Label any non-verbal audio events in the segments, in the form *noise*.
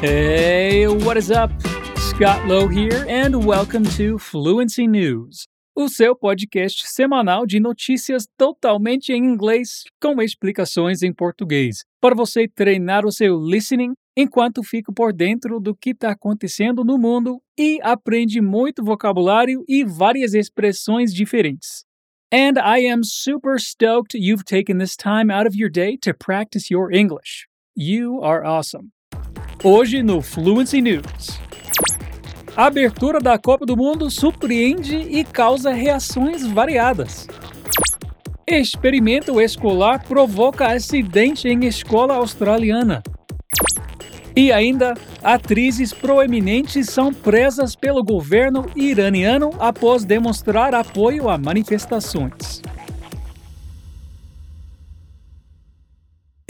Hey, what is up? Scott Lowe here, and welcome to Fluency News, o seu podcast semanal de notícias totalmente em inglês com explicações em português, para você treinar o seu listening enquanto fica por dentro do que está acontecendo no mundo e aprende muito vocabulário e várias expressões diferentes. And I am super stoked you've taken this time out of your day to practice your English. You are awesome. Hoje no Fluency News. A abertura da Copa do Mundo surpreende e causa reações variadas. Experimento escolar provoca acidente em escola australiana. E ainda, atrizes proeminentes são presas pelo governo iraniano após demonstrar apoio a manifestações.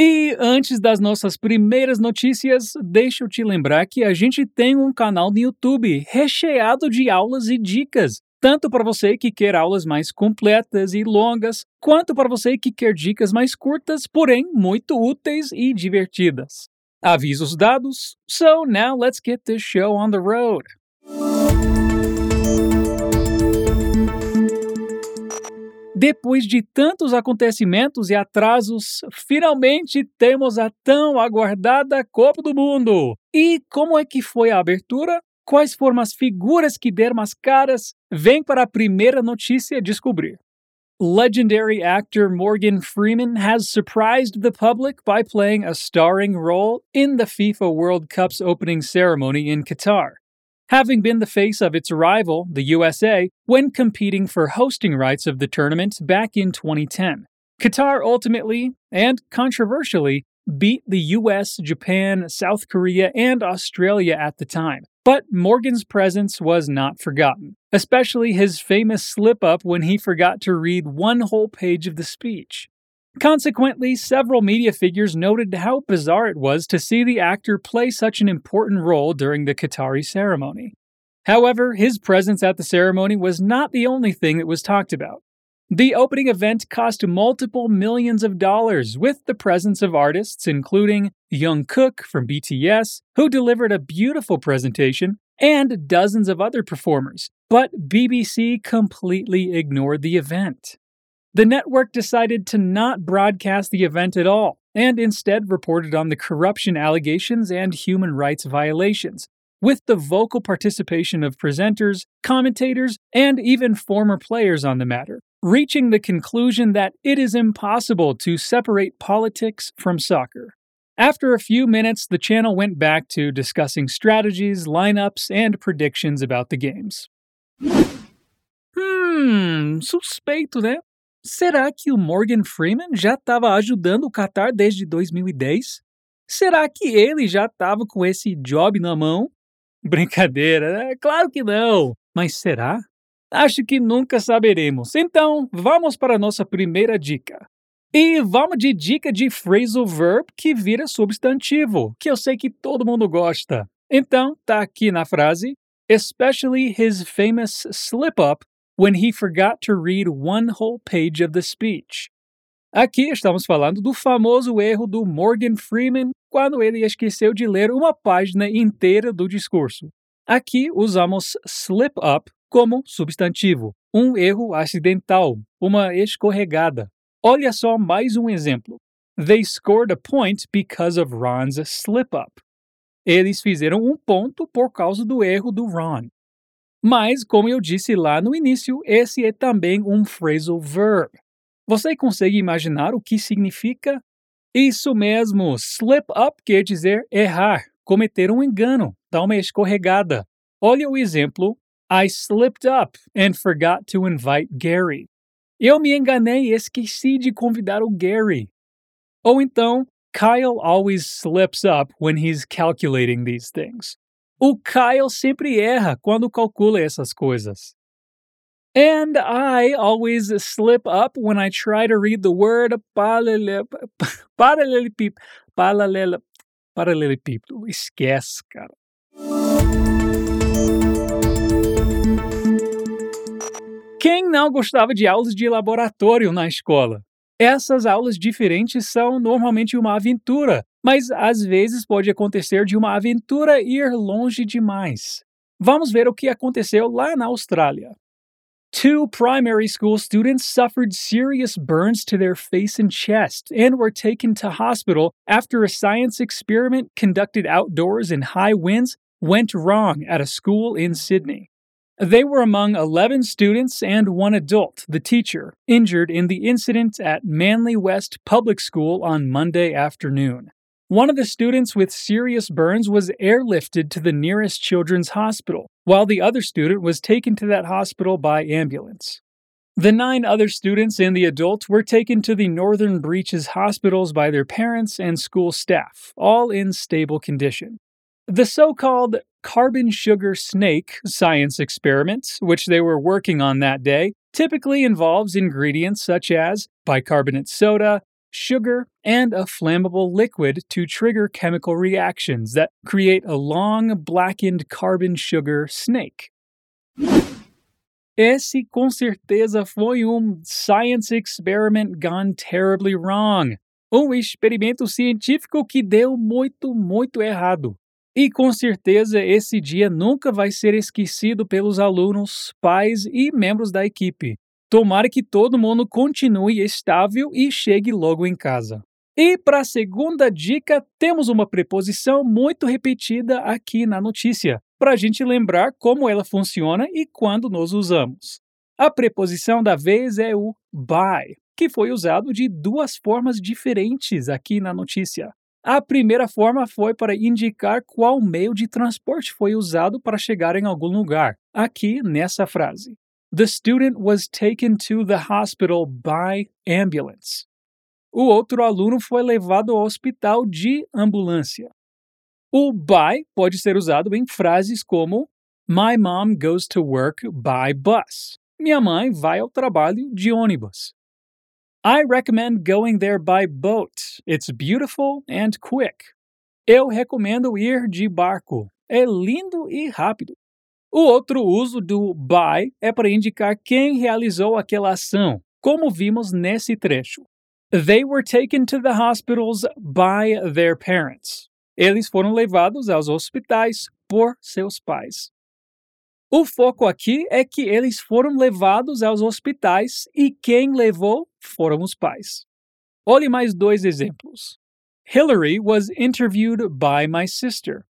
E antes das nossas primeiras notícias, deixa eu te lembrar que a gente tem um canal no YouTube recheado de aulas e dicas, tanto para você que quer aulas mais completas e longas, quanto para você que quer dicas mais curtas, porém muito úteis e divertidas. Avisos dados, so now let's get this show on the road. Depois de tantos acontecimentos e atrasos, finalmente temos a tão aguardada Copa do Mundo. E como é que foi a abertura? Quais foram as figuras que deram as caras? Vem para a primeira notícia descobrir. Legendary actor Morgan Freeman has surprised the public by playing a starring role in the FIFA World Cup's opening ceremony in Qatar, having been the face of its rival, the USA, when competing for hosting rights of the tournament back in 2010. Qatar ultimately, and controversially, beat the US, Japan, South Korea, and Australia at the time. But Morgan's presence was not forgotten, especially his famous slip up when he forgot to read one whole page of the speech. Consequently, several media figures noted how bizarre it was to see the actor play such an important role during the Qatari ceremony. However, his presence at the ceremony was not the only thing that was talked about. The opening event cost multiple millions of dollars with the presence of artists including Young Cook from BTS, who delivered a beautiful presentation, and dozens of other performers. But BBC completely ignored the event. The network decided to not broadcast the event at all and instead reported on the corruption allegations and human rights violations, with the vocal participation of presenters, commentators, and even former players on the matter reaching the conclusion that it is impossible to separate politics from soccer. After a few minutes, the channel went back to discussing strategies, lineups, and predictions about the games. Hmm, suspeito, né? Será que o Morgan Freeman já estava ajudando o Qatar desde 2010? Será que ele já estava com esse job na mão? *laughs* Brincadeira, né? Claro que não. Mas será? Acho que nunca saberemos. Então, vamos para a nossa primeira dica. E vamos de dica de phrasal verb que vira substantivo, que eu sei que todo mundo gosta. Então, tá aqui na frase: especially his famous slip up when he forgot to read one whole page of the speech. Aqui estamos falando do famoso erro do Morgan Freeman quando ele esqueceu de ler uma página inteira do discurso. Aqui usamos slip up como substantivo, um erro acidental, uma escorregada. Olha só mais um exemplo. They scored a point because of Ron's slip up. Eles fizeram um ponto por causa do erro do Ron. Mas, como eu disse lá no início, esse é também um phrasal verb. Você consegue imaginar o que significa? Isso mesmo, slip up quer dizer errar, cometer um engano, dar uma escorregada. Olha o exemplo I slipped up and forgot to invite Gary. Eu me enganei e esqueci de convidar o Gary. Ou então, Kyle always slips up when he's calculating these things. O Kyle sempre erra quando calcula essas coisas. And I always slip up when I try to read the word paralelepípedo. Esquece, cara. Quem não gostava de aulas de laboratório na escola? Essas aulas diferentes são normalmente uma aventura, mas às vezes pode acontecer de uma aventura ir longe demais. Vamos ver o que aconteceu lá na Austrália. Two primary school students suffered serious burns to their face and chest and were taken to hospital after a science experiment conducted outdoors in high winds went wrong at a school in Sydney. They were among 11 students and one adult, the teacher, injured in the incident at Manly West Public School on Monday afternoon. One of the students with serious burns was airlifted to the nearest children's hospital, while the other student was taken to that hospital by ambulance. The nine other students and the adult were taken to the Northern Breaches hospitals by their parents and school staff, all in stable condition. The so called carbon sugar snake science experiment, which they were working on that day, typically involves ingredients such as bicarbonate soda, sugar, and a flammable liquid to trigger chemical reactions that create a long blackened carbon sugar snake. Esse com certeza foi um science experiment gone terribly wrong. Um experimento científico que deu muito, muito errado. E com certeza esse dia nunca vai ser esquecido pelos alunos, pais e membros da equipe. Tomara que todo mundo continue estável e chegue logo em casa. E para a segunda dica, temos uma preposição muito repetida aqui na notícia, para a gente lembrar como ela funciona e quando nós usamos. A preposição da vez é o by, que foi usado de duas formas diferentes aqui na notícia. A primeira forma foi para indicar qual meio de transporte foi usado para chegar em algum lugar, aqui nessa frase. The student was taken to the hospital by ambulance. O outro aluno foi levado ao hospital de ambulância. O by pode ser usado em frases como My mom goes to work by bus. Minha mãe vai ao trabalho de ônibus. I recommend going there by boat. It's beautiful and quick. Eu recomendo ir de barco. É lindo e rápido. O outro uso do by é para indicar quem realizou aquela ação, como vimos nesse trecho. They were taken to the hospitals by their parents. Eles foram levados aos hospitais por seus pais. O foco aqui é que eles foram levados aos hospitais e quem levou foram os pais. Olhe mais dois exemplos. Hillary was interviewed by my sister.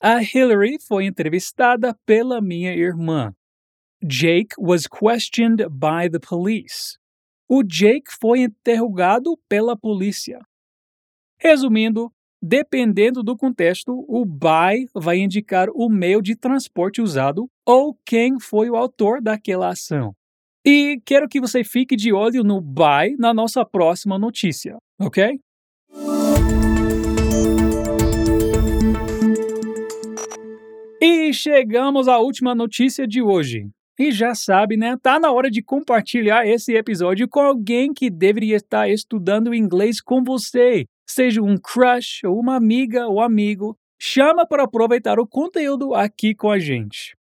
A Hillary foi entrevistada pela minha irmã. Jake was questioned by the police. O Jake foi interrogado pela polícia. Resumindo, dependendo do contexto, o by vai indicar o meio de transporte usado ou quem foi o autor daquela ação. E quero que você fique de olho no by na nossa próxima notícia, ok? E chegamos à última notícia de hoje. E já sabe, né? Tá na hora de compartilhar esse episódio com alguém que deveria estar estudando inglês com você. Seja um crush, ou uma amiga ou amigo. Chama para aproveitar o conteúdo aqui com a gente.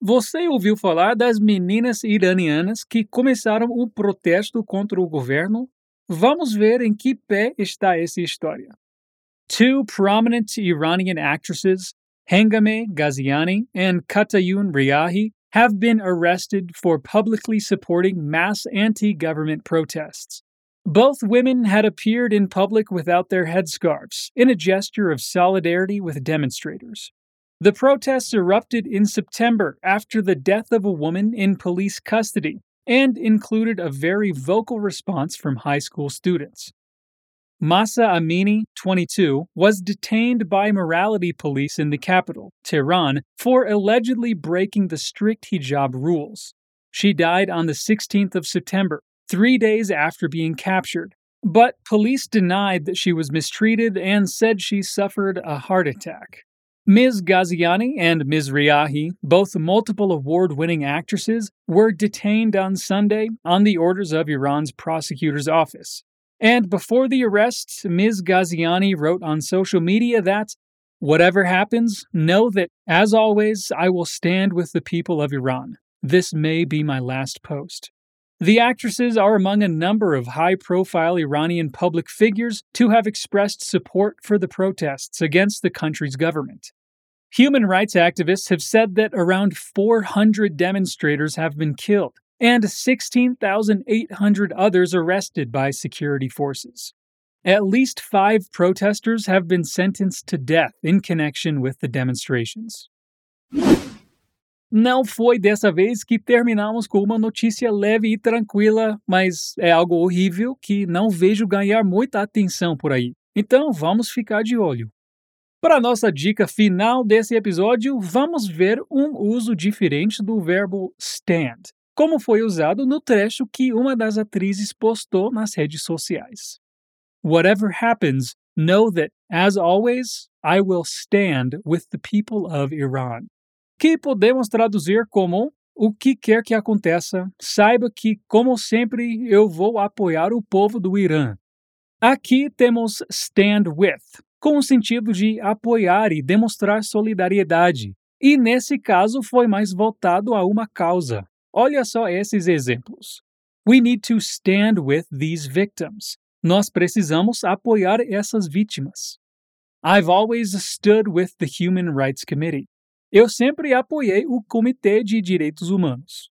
Você ouviu falar das meninas iranianas que começaram um protesto contra o governo? Vamos ver em que pé está essa história. Two prominent Iranian actresses Hangame Ghaziani and Katayun Riahi have been arrested for publicly supporting mass anti government protests. Both women had appeared in public without their headscarves, in a gesture of solidarity with demonstrators. The protests erupted in September after the death of a woman in police custody and included a very vocal response from high school students. Masa Amini, 22, was detained by morality police in the capital, Tehran, for allegedly breaking the strict hijab rules. She died on the 16th of September, three days after being captured. But police denied that she was mistreated and said she suffered a heart attack. Ms. Ghaziani and Ms. Riahi, both multiple award winning actresses, were detained on Sunday on the orders of Iran's prosecutor's office. And before the arrest, Ms. Ghaziani wrote on social media that, Whatever happens, know that, as always, I will stand with the people of Iran. This may be my last post. The actresses are among a number of high profile Iranian public figures to have expressed support for the protests against the country's government. Human rights activists have said that around 400 demonstrators have been killed and 16,800 others arrested by security forces. At least five protesters have been sentenced to death in connection with the demonstrations. Não foi dessa vez que terminamos com uma notícia leve e tranquila, mas é algo horrível que não vejo ganhar muita atenção por aí. Então vamos ficar de olho. Para nossa dica final desse episódio, vamos ver um uso diferente do verbo stand, como foi usado no trecho que uma das atrizes postou nas redes sociais. Whatever happens, know that, as always, I will stand with the people of Iran que podemos traduzir como o que quer que aconteça, saiba que, como sempre, eu vou apoiar o povo do Irã. Aqui temos stand with, com o sentido de apoiar e demonstrar solidariedade, e nesse caso foi mais voltado a uma causa. Olha só esses exemplos. We need to stand with these victims. Nós precisamos apoiar essas vítimas. I've always stood with the Human Rights Committee. Eu sempre apoiei o Comitê de Direitos Humanos.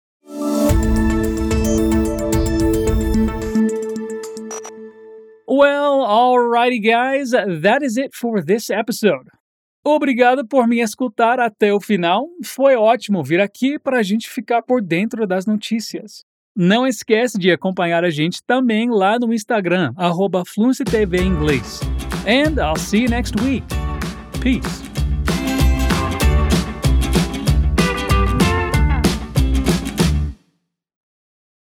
Well, alrighty, guys, that is it for this episode. Obrigado por me escutar até o final. Foi ótimo vir aqui para a gente ficar por dentro das notícias. Não esquece de acompanhar a gente também lá no Instagram, arroba Inglês. And I'll see you next week. Peace.